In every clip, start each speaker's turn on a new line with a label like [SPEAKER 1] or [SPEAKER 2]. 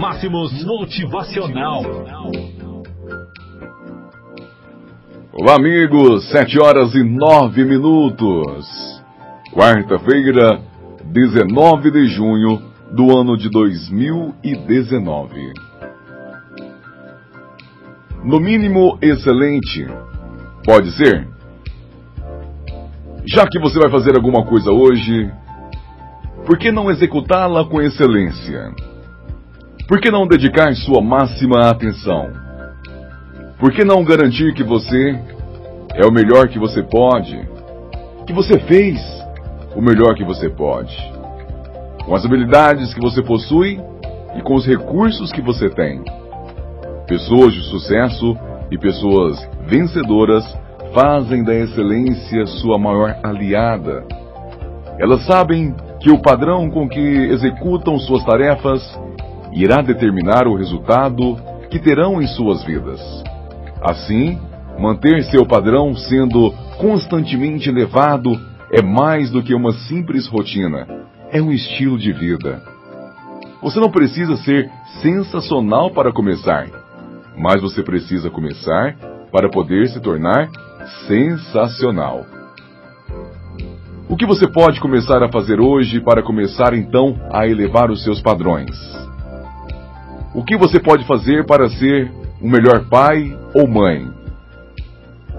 [SPEAKER 1] Máximos Motivacional.
[SPEAKER 2] Olá, amigos. Sete horas e nove minutos. Quarta-feira, 19 de junho do ano de 2019. No mínimo excelente. Pode ser? Já que você vai fazer alguma coisa hoje, por que não executá-la com excelência? Por que não dedicar sua máxima atenção? Por que não garantir que você é o melhor que você pode? Que você fez o melhor que você pode? Com as habilidades que você possui e com os recursos que você tem. Pessoas de sucesso e pessoas vencedoras fazem da excelência sua maior aliada. Elas sabem que o padrão com que executam suas tarefas irá determinar o resultado que terão em suas vidas. Assim, manter seu padrão sendo constantemente elevado é mais do que uma simples rotina, é um estilo de vida. Você não precisa ser sensacional para começar, mas você precisa começar para poder se tornar sensacional. O que você pode começar a fazer hoje para começar então a elevar os seus padrões? O que você pode fazer para ser um melhor pai ou mãe?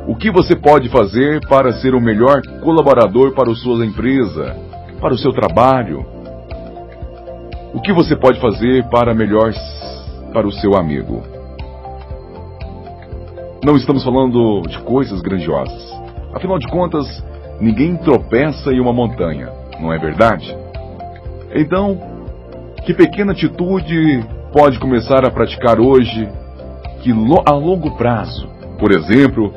[SPEAKER 2] O que você pode fazer para ser o melhor colaborador para a sua empresa, para o seu trabalho? O que você pode fazer para melhor para o seu amigo? Não estamos falando de coisas grandiosas. Afinal de contas, ninguém tropeça em uma montanha, não é verdade? Então, que pequena atitude pode começar a praticar hoje que a longo prazo, por exemplo,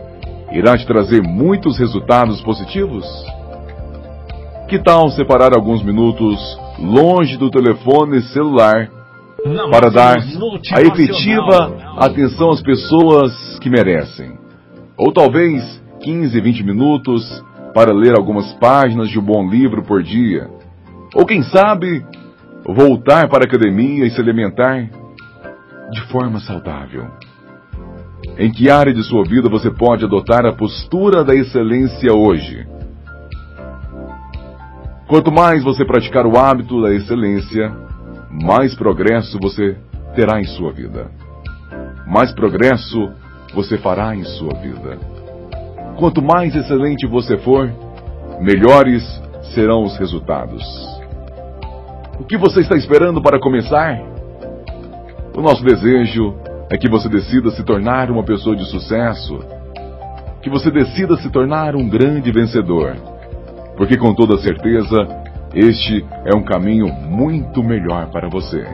[SPEAKER 2] irá te trazer muitos resultados positivos? Que tal separar alguns minutos longe do telefone celular para dar a efetiva atenção às pessoas que merecem? Ou talvez 15, 20 minutos para ler algumas páginas de um bom livro por dia. Ou quem sabe, voltar para a academia e se alimentar de forma saudável. Em que área de sua vida você pode adotar a postura da excelência hoje? Quanto mais você praticar o hábito da excelência, mais progresso você terá em sua vida. Mais progresso você fará em sua vida. Quanto mais excelente você for, melhores serão os resultados. O que você está esperando para começar? O nosso desejo é que você decida se tornar uma pessoa de sucesso, que você decida se tornar um grande vencedor, porque com toda certeza este é um caminho muito melhor para você.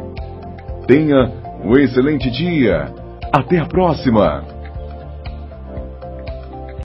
[SPEAKER 2] Tenha um excelente dia. Até a próxima!